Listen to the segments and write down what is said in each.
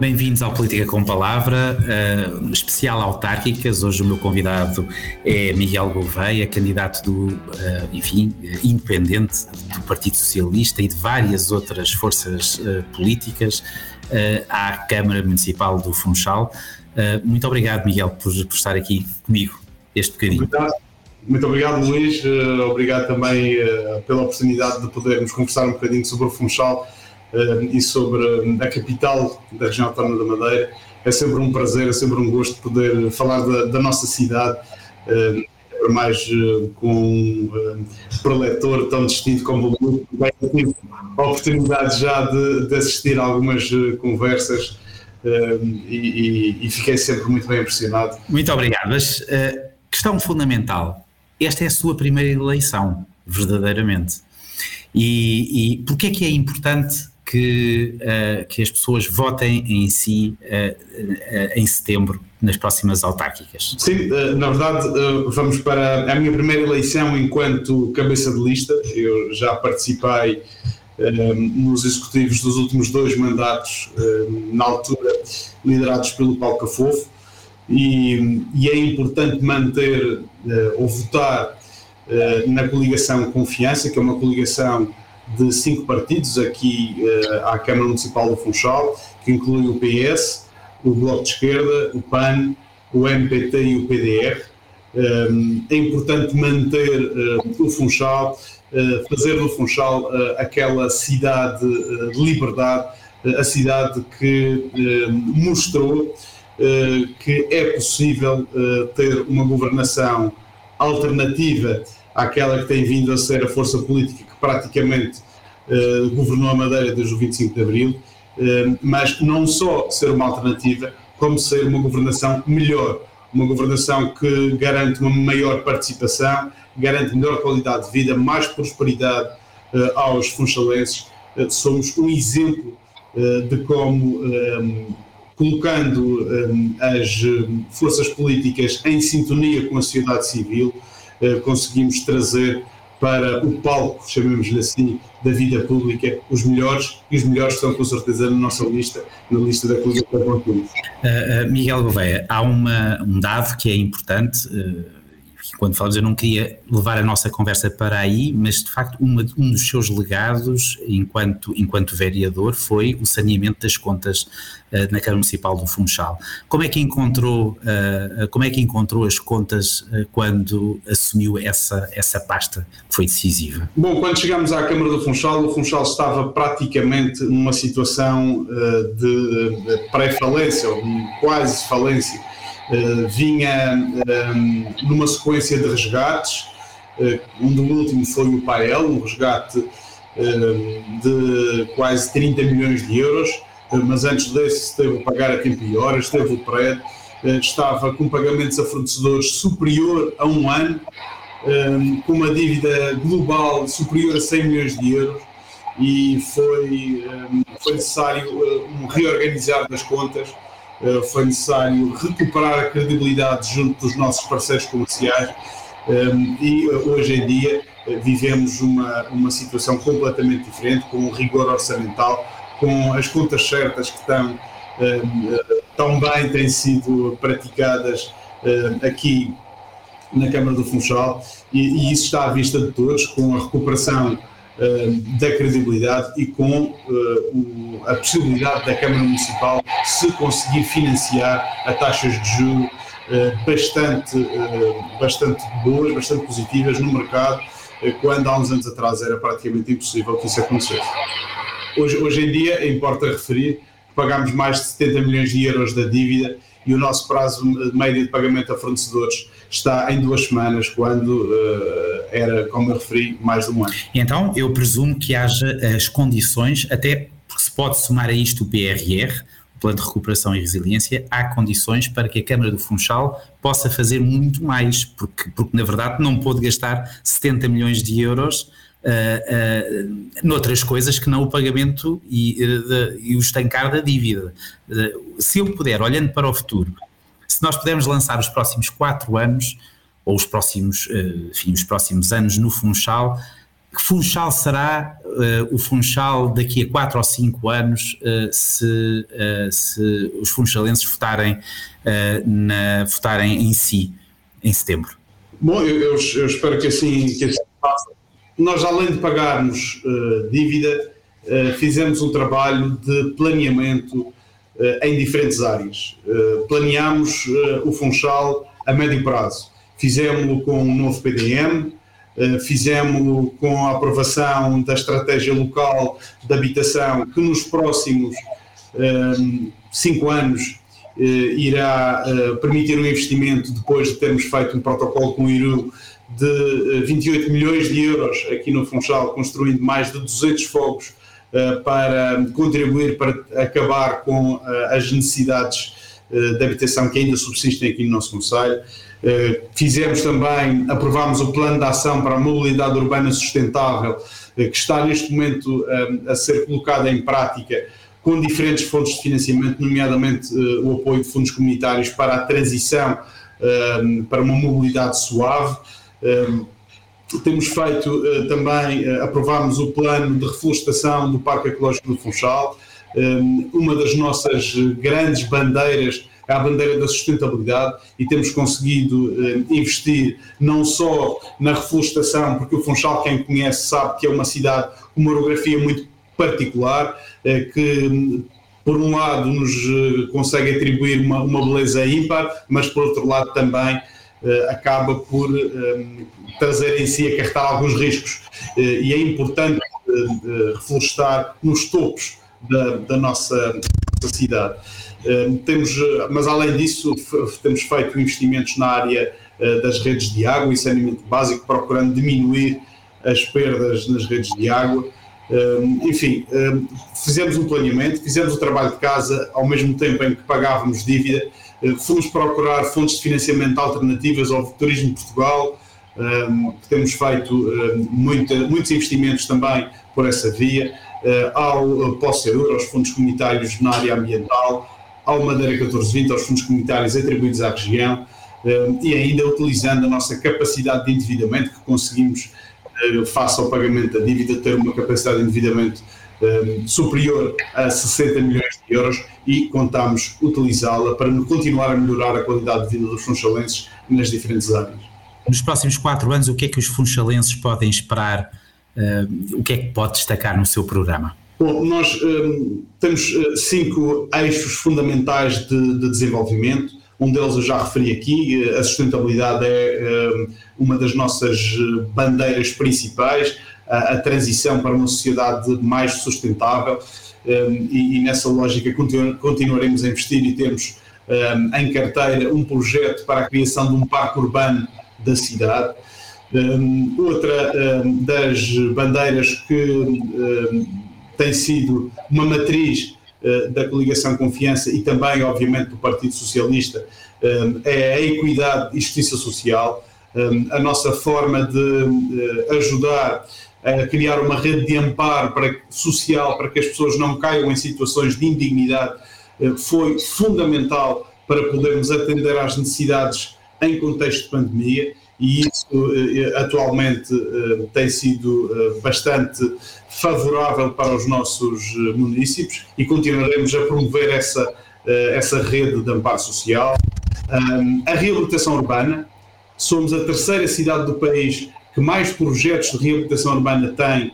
Bem-vindos ao Política com Palavra, uh, especial autárquicas. Hoje o meu convidado é Miguel Gouveia, candidato do, uh, enfim, independente do Partido Socialista e de várias outras forças uh, políticas à Câmara Municipal do Funchal. muito obrigado, Miguel, por, por, estar aqui comigo este bocadinho. Muito, obrigado, Luís. obrigado também pela oportunidade de podermos conversar um bocadinho sobre o Funchal e sobre a capital da região autónoma da Madeira. É sempre um prazer, é sempre um gosto poder falar da, da nossa cidade, uh, mais com um preletor tão distinto como o Luís. Tive a oportunidade já de, de assistir a algumas conversas e, e, e, fiquei sempre muito bem impressionado. Muito obrigado. Mas, questão fundamental: esta é a sua primeira eleição, verdadeiramente. E, e porquê é que é importante que, uh, que as pessoas votem em si uh, em setembro, nas próximas autárquicas? Sim, na verdade, vamos para a minha primeira eleição enquanto cabeça de lista. Eu já participei nos executivos dos últimos dois mandatos, na altura liderados pelo Paulo Cafofo, e, e é importante manter ou votar na coligação Confiança, que é uma coligação de cinco partidos aqui uh, à Câmara Municipal do Funchal, que inclui o PS, o Bloco de Esquerda, o PAN, o MPT e o PDR. Eh, é importante manter uh, o Funchal, fazer do Funchal aquela cidade de liberdade, a cidade que mostrou que é possível ter uma governação alternativa àquela que tem vindo a ser a força política praticamente uh, governou a Madeira desde o 25 de Abril, uh, mas não só ser uma alternativa, como ser uma governação melhor, uma governação que garante uma maior participação, garante melhor qualidade de vida, mais prosperidade uh, aos funchalenses. somos um exemplo de como um, colocando um, as forças políticas em sintonia com a sociedade civil, conseguimos trazer para o palco, chamemos-lhe assim, da vida pública, os melhores, e os melhores estão com certeza na nossa lista, na lista da Coligação uh, uh, Miguel Gouveia, há uma, um dado que é importante, uh, quando falamos, eu não queria levar a nossa conversa para aí, mas de facto uma, um dos seus legados enquanto, enquanto vereador foi o saneamento das contas uh, na Câmara Municipal do Funchal. Como é que encontrou, uh, como é que encontrou as contas uh, quando assumiu essa, essa pasta que foi decisiva? Bom, quando chegámos à Câmara do Funchal, o Funchal estava praticamente numa situação de, pré-falência, ou quase falência vinha um, eh, numa sequência de resgates, uh, um do último foi o Pael, um resgate de quase 30 milhões de euros, mas antes desse teve o pagar a tempo e horas, teve o prédio, estava com pagamentos a fornecedores superior a um ano, com uma dívida global superior a 100 milhões de euros. E foi, foi necessário um reorganizar das contas. eh, foi necessário recuperar a credibilidade junto dos nossos parceiros comerciais ehm, e eh, hoje em dia eh, vivemos uma, uma situação completamente diferente, com um rigor orçamental, com as contas certas que estão ehm, tão bem têm sido praticadas aqui na Câmara do Funchal e, e, isso está à vista de todos, com a recuperação da credibilidade e com uh, a possibilidade da Câmara Municipal se conseguir financiar a taxas de juros uh, bastante, bastante boas, bastante positivas no mercado, quando há uns anos atrás era praticamente impossível que isso acontecesse. Hoje, hoje em dia, importa referir que pagamos mais de 70 milhões de euros da dívida e o nosso prazo médio de pagamento a fornecedores está em duas semanas, quando uh, era, como eu referi, mais de um ano. Então eu presumo que haja as condições, até porque se pode somar a isto o PRR, o Plano de Recuperação e Resiliência, há condições para que a Câmara do Funchal possa fazer muito mais, porque, porque na verdade não pôde gastar 70 milhões de euros uh, uh, noutras coisas que não o pagamento e, uh, e o estancar da dívida. Se eu puder, olhando para o futuro, se nós pudermos lançar os próximos quatro anos, ou os próximos, enfim, os próximos anos no Funchal, que Funchal será uh, o Funchal daqui a 4 ou 5 anos uh, se, uh, se os funchalenses votarem, na, votarem em si em setembro? Bom, eu, eu, eu espero que assim, que assim faça. Nós, além de pagarmos dívida, fizemos um trabalho de planeamento em diferentes áreas. planeámos o Funchal a médio prazo. Fizemos-lo com um novo PDM, eh, fizemos com a aprovação da estratégia local de habitação, que nos próximos ehm, cinco anos eh, irá eh, permitir um investimento, depois de termos feito um protocolo com o IRU, de 28 milhões de euros aqui no Funchal, construindo mais de 200 fogos para contribuir para acabar com as necessidades de habitação que ainda subsistem aqui no nosso Conselho. Eh, fizemos também, aprovámos o plano de ação para a mobilidade urbana sustentável, eh, que está neste momento eh, a ser colocado em prática com diferentes fontes de financiamento, nomeadamente o apoio de fundos comunitários para a transição para uma mobilidade suave. Temos feito também, aprovámos o plano de reflorestação do Parque Ecológico do Funchal, uma das nossas grandes bandeiras é a bandeira da sustentabilidade e temos conseguido eh, investir não só na reflorestação, porque o Funchal, quem conhece, sabe que é uma cidade com uma orografia muito particular, eh, que por um lado nos eh, consegue atribuir uma, uma beleza ímpar, mas por outro lado também acaba por trazer em si, acarretar alguns riscos. e é importante reflorestar nos topos da, da nossa, cidade. Temos, eh, mas além disso, temos feito investimentos na área eh, das redes de água e saneamento básico, procurando diminuir as perdas nas redes de água. Enfim, fizemos um planeamento, fizemos o trabalho de casa ao mesmo tempo em que pagávamos dívida, eh, fomos procurar fontes de financiamento alternativas ao Turismo de Portugal, temos feito muita, muitos investimentos também por essa via, ao POSSEUR, aos fundos comunitários na área ambiental, ao Madeira 1420, aos fundos comunitários atribuídos à região eh, e ainda utilizando a nossa capacidade de endividamento que conseguimos, eh, face ao pagamento da dívida, ter uma capacidade de endividamento superior a 60 milhões de euros e contamos utilizá-la para continuar a melhorar a qualidade de vida dos funchalenses nas diferentes áreas. Nos próximos quatro anos, o que é que os funchalenses podem esperar? o que é que pode destacar no seu programa? Bom, nós um, temos uh, cinco eixos fundamentais de, de, desenvolvimento. Um deles eu já referi aqui, uh, a sustentabilidade é um, uma das nossas uh, bandeiras principais, a, a, transição para uma sociedade mais sustentável um, e, e, nessa lógica continu, continuaremos a investir e temos um, em carteira um projeto para a criação de um parque urbano da cidade. Um, outra das bandeiras que tem sido uma matriz da coligação Confiança e também, obviamente, do Partido Socialista, é a equidade e justiça social, a nossa forma de ajudar a criar uma rede de amparo para, social para que as pessoas não caiam em situações de indignidade foi fundamental para podermos atender às necessidades em contexto de pandemia e isso eh, atualmente eh, tem sido eh, bastante favorável para os nossos municípios e continuaremos a promover essa, essa rede de amparo social. A reabilitação urbana, somos a terceira cidade do país que mais projetos de reabilitação urbana tem,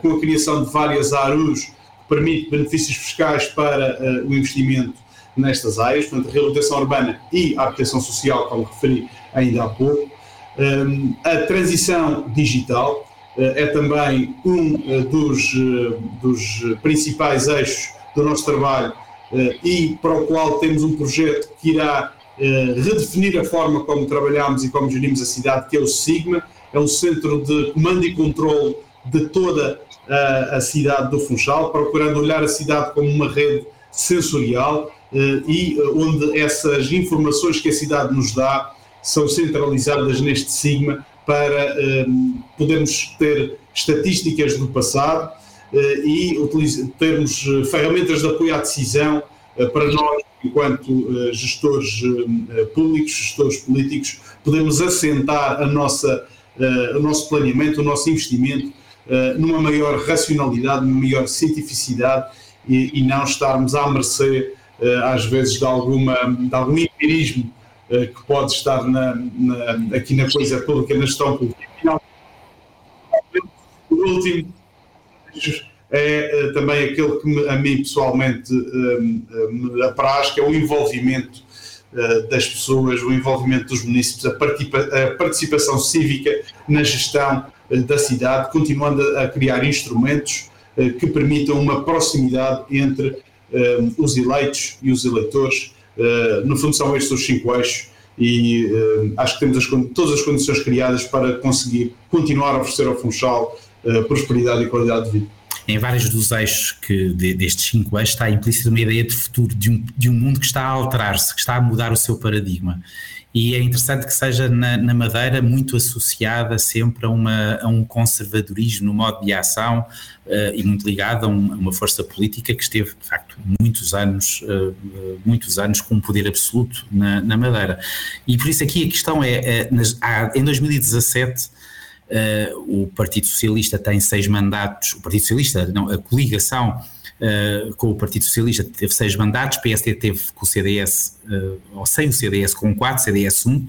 com a criação de várias ARUs, que permite benefícios fiscais para o investimento nestas áreas, portanto, a reabilitação urbana e a habitação social, como referi ainda há pouco. A transição digital eh, é também um eh, dos, eh, dos principais eixos do nosso trabalho e para o qual temos um projeto que irá redefinir a forma como trabalhamos e como gerimos a cidade, que é o SIGMA, é um centro de comando e controle de toda a, a cidade do Funchal, procurando olhar a cidade como uma rede sensorial e onde essas informações que a cidade nos dá são centralizadas neste Sigma para um, podermos ter estatísticas do passado e termos eh, ferramentas de apoio à decisão para nós, enquanto gestores públicos, gestores políticos, podemos assentar a nossa, o nosso planeamento, o nosso investimento numa maior racionalidade, numa maior cientificidade e, e não estarmos à mercê, às vezes, de, alguma, de algum empirismo que pode estar na, na, aqui na coisa pública, na gestão pública. Por último, é também aquele que me, a mim pessoalmente me apraz, que é o envolvimento das pessoas, o envolvimento dos municípios, a, participação cívica na gestão da cidade, continuando a criar instrumentos que permitam uma proximidade entre os eleitos e os eleitores. No fundo, são estes os cinco eixos e acho que temos as, todas as condições criadas para conseguir continuar a oferecer ao Funchal prosperidade e qualidade de vida em vários dos eixos que, de, destes cinco eixos está implícita uma ideia de futuro, de um, de um mundo que está a alterar-se, que está a mudar o seu paradigma. E é interessante que seja na, na Madeira muito associada sempre a, uma, a um conservadorismo no modo de ação uh, e muito ligada a, um, a, uma força política que esteve, de facto, muitos anos, uh, muitos anos com um poder absoluto na, na, Madeira. E por isso aqui a questão é, é nas, há, em 2017 Uh, o Partido Socialista tem seis mandatos, o Partido Socialista, não, a coligação uh, com o Partido Socialista teve seis mandatos, PSD teve com o CDS, uh, eh, ou sem o CDS, com quatro, CDS 1.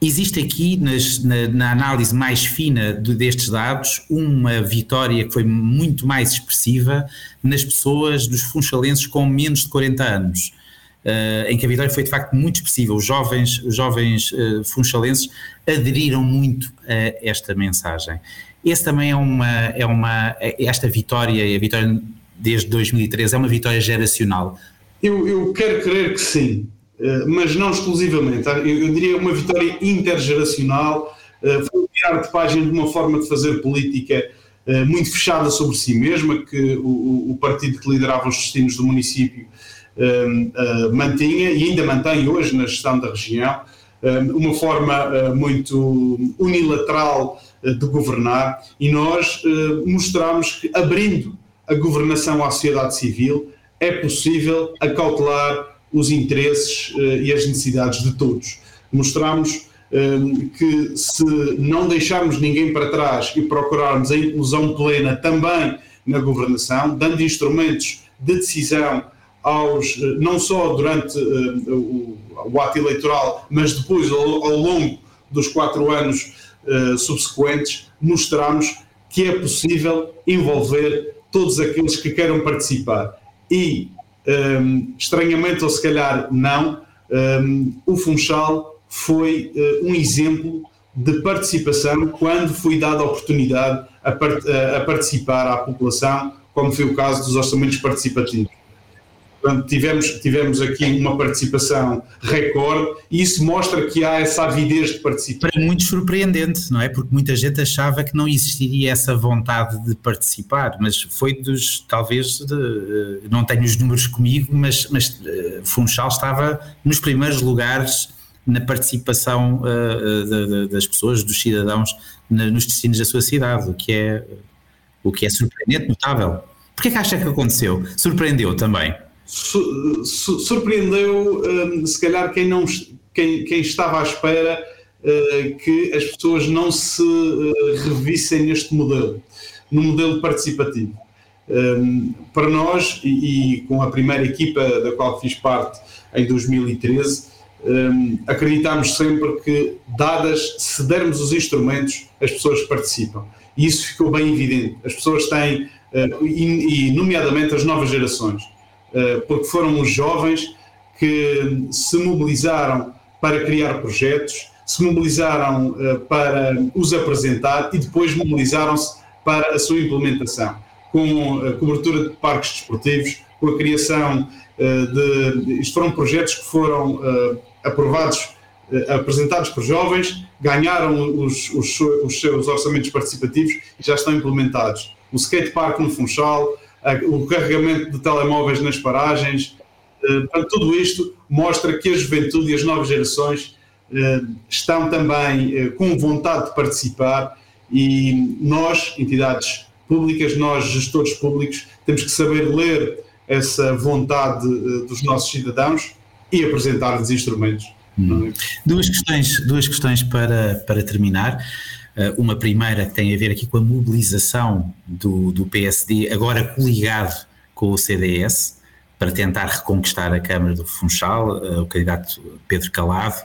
existe aqui, nas, na, na, análise mais fina de, destes dados, uma vitória que foi muito mais expressiva nas pessoas dos funchalenses com menos de 40 anos uh, em que a vitória foi de facto muito expressiva. Os jovens, os jovens uh, funchalenses aderiram muito a esta mensagem. Esse também é uma, é uma, esta vitória, a vitória desde 2013, é uma vitória geracional. Eu, eu quero crer que sim, eh, mas não exclusivamente. Eu, eu diria uma vitória intergeracional, foi virar de página de uma forma de fazer política muito fechada sobre si mesma, que o, o partido que liderava os destinos do município mantinha e ainda mantém hoje na gestão da região uma forma uh, muito unilateral uh, de governar e nós mostramos que abrindo a governação à sociedade civil é possível acautelar os interesses e as necessidades de todos. Mostramos que se não deixarmos ninguém para trás e procurarmos a inclusão plena também na governação, dando instrumentos de decisão aos, eh, não só durante uh, o, o, ato eleitoral, mas depois ao, ao longo dos quatro anos uh, subsequentes, mostramos que é possível envolver todos aqueles que queiram participar. E, um, ehm, estranhamente ou se calhar não, um, ehm, o Funchal foi uh, um exemplo de participação quando foi dada a oportunidade a, part a participar à população, como foi o caso dos orçamentos participativos. Portanto, tivemos, tivemos aqui uma participação recorde e isso mostra que há essa avidez de participar. Para muitos surpreendente, não é? Porque muita gente achava que não existiria essa vontade de participar, mas foi dos, talvez, de, eh, não tenho os números comigo, mas, mas eh, Funchal estava nos primeiros lugares na participação uh, das pessoas, dos cidadãos, na, nos destinos da sua cidade, o que é, o que é surpreendente, notável. Porquê que acha que aconteceu? Surpreendeu também su, su, surpreendeu um, se calhar quem, não, quem, quem estava à espera uh, que as pessoas não se uh, revissem neste modelo, no modelo participativo. Um, para nós, e, e, com a primeira equipa da qual fiz parte em 2013, um, acreditámos sempre que, dadas, se dermos os instrumentos, as pessoas participam. E isso ficou bem evidente. As pessoas têm, uh, e, e, nomeadamente as novas gerações, porque foram os jovens que se mobilizaram para criar projetos, se mobilizaram eh, para os apresentar e depois mobilizaram-se para a sua implementação, com a cobertura de parques desportivos, com a criação eh, de. Isto foram projetos que foram aprovados, apresentados por jovens, ganharam os, os, os seus orçamentos participativos e já estão implementados. O skatepark no Funchal, o carregamento de telemóveis nas paragens. Eh, portanto, tudo isto mostra que a juventude e as novas gerações eh, estão também eh, com vontade de participar e nós, entidades públicas, nós, gestores públicos, temos que saber ler essa vontade dos nossos cidadãos e apresentar-lhes instrumentos. Hum. Duas questões, duas questões para, para terminar. Uma primeira que tem a ver aqui com a mobilização do, do PSD, agora coligado com o CDS, para tentar reconquistar a Câmara do Funchal, o candidato Pedro Calado.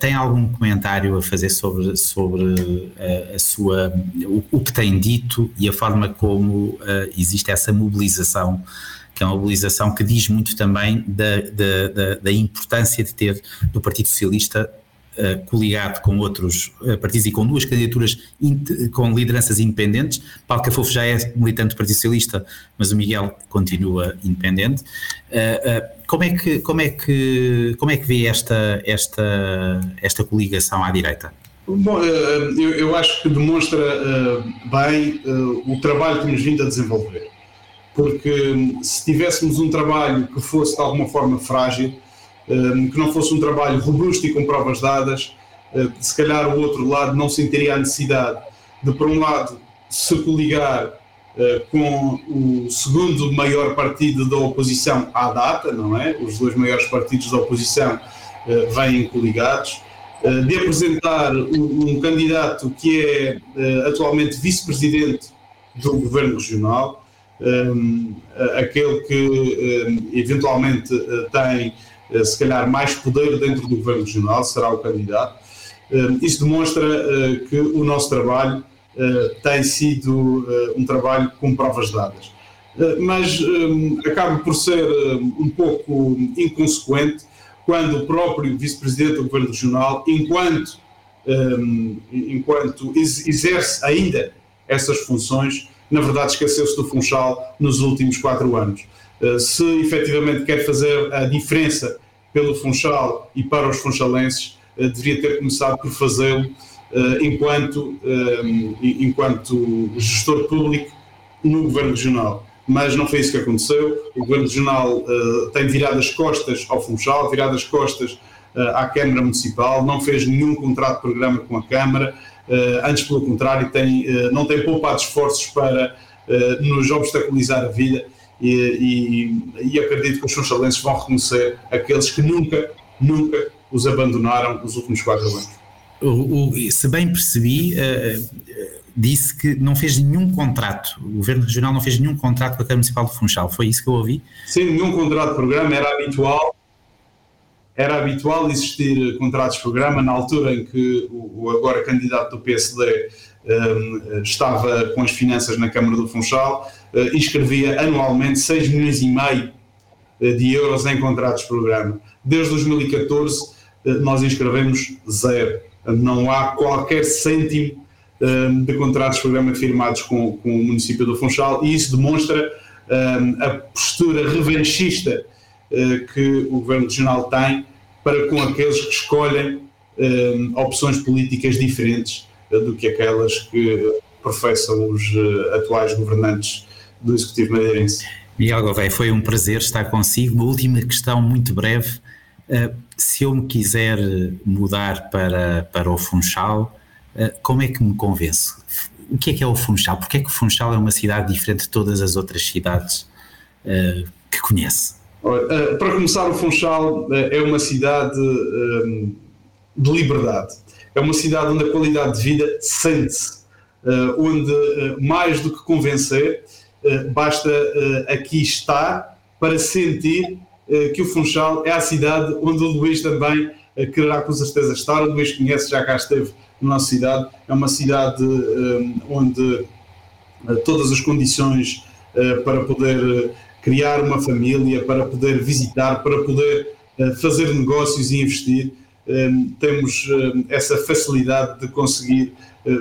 tem algum comentário a fazer sobre, sobre a, a sua, o, o, que tem dito e a forma como existe essa mobilização que é uma mobilização que diz muito também da, da, da, da importância de ter do Partido Socialista coligado com outros uh, partidos e com duas candidaturas com lideranças independentes. Paulo Cafofo já é militante do Partido Socialista, mas o Miguel continua independente. Uh, como, é que, como, é que, como é que vê esta, esta, esta coligação à direita? Bom, eu, acho que demonstra bem o trabalho que nos vindo a desenvolver porque hum, se tivéssemos um trabalho que fosse de alguma forma frágil, que não fosse um trabalho robusto e com provas dadas, hum, se calhar o outro lado não sentiria a necessidade de, por um lado, se coligar com o segundo maior partido da oposição à data, não é? Os dois maiores partidos da oposição vêm coligados, de apresentar um candidato que é atualmente vice-presidente do governo regional, aquele que eventualmente tem, se calhar, mais poder dentro do governo regional, será o candidato. Um, isso demonstra uh, que o nosso trabalho tem sido um trabalho com provas dadas. mas acaba por ser um pouco inconsequente quando o próprio vice-presidente do governo regional, enquanto, enquanto exerce ainda essas funções, na verdade esqueceu-se do Funchal nos últimos quatro anos. Eh, se efetivamente quer fazer a diferença pelo Funchal e para os funchalenses, eh, deveria ter começado por fazê-lo eh, enquanto, enquanto gestor público no Governo Regional. Mas não foi isso que aconteceu. O Governo Regional tem virado as costas ao Funchal, virado as costas à Câmara Municipal, não fez nenhum contrato de programa com a Câmara, antes pelo contrário, tem, não tem poupado esforços para nos obstaculizar a vida e, e, e acredito que os funchalenses vão reconhecer aqueles que nunca, nunca os abandonaram nos últimos quatro anos. O, o, se bem percebi, uh, disse que não fez nenhum contrato, o Governo Regional não fez nenhum contrato com a Câmara Municipal de Funchal, foi isso que eu ouvi? Sim, nenhum contrato de programa, era habitual era habitual existir contratos de programa na altura em que o, agora candidato do PSD um, estava com as finanças na Câmara do Funchal, uh, inscrevia anualmente 6 milhões e meio uh, de euros em contratos de programa. Desde 2014 uh, nós inscrevemos zero. Não há qualquer cêntimo um, de contratos de programa firmados com, com, o município do Funchal e isso demonstra um, a postura revanchista que o Governo Regional tem para com aqueles que escolhem um, opções políticas diferentes uh, do que aquelas que professam os atuais governantes do Executivo Madeirense. Miguel Gouveia, foi um prazer estar consigo. Uma última questão muito breve. Se eu me quiser mudar para, para o Funchal, como é que me convenço? O que é que é o Funchal? Porque é que o Funchal é uma cidade diferente de todas as outras cidades que conhece? Eh, para começar, o Funchal eh, é uma cidade eh, de liberdade. É uma cidade onde a qualidade de vida sente-se, onde mais do que convencer, basta aqui estar para sentir que o Funchal é a cidade onde o Luís também quererá com certeza estar. O Luís conhece, já cá esteve na nossa cidade. É uma cidade onde todas as condições para poder criar uma família, para poder visitar, para poder uh, fazer negócios e investir. Ehm, temos ehm, essa facilidade de conseguir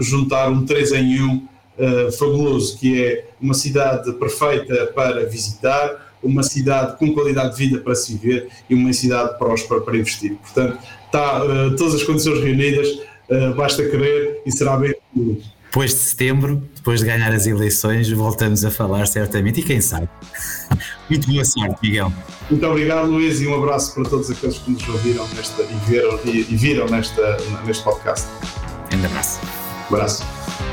juntar um 3 em 1 uh, fabuloso, que é uma cidade perfeita para visitar, uma cidade com qualidade de vida para se viver e uma cidade próspera para investir. Portanto, está todas as condições reunidas, basta querer e será bem depois de setembro, depois de ganhar as eleições, voltamos a falar certamente e quem sabe. Muito boa sorte, Miguel. Muito obrigado, Luís, e um abraço para todos aqueles que nos ouviram nesta, e, viram, e, e viram nesta, neste podcast. Um abraço. Um abraço.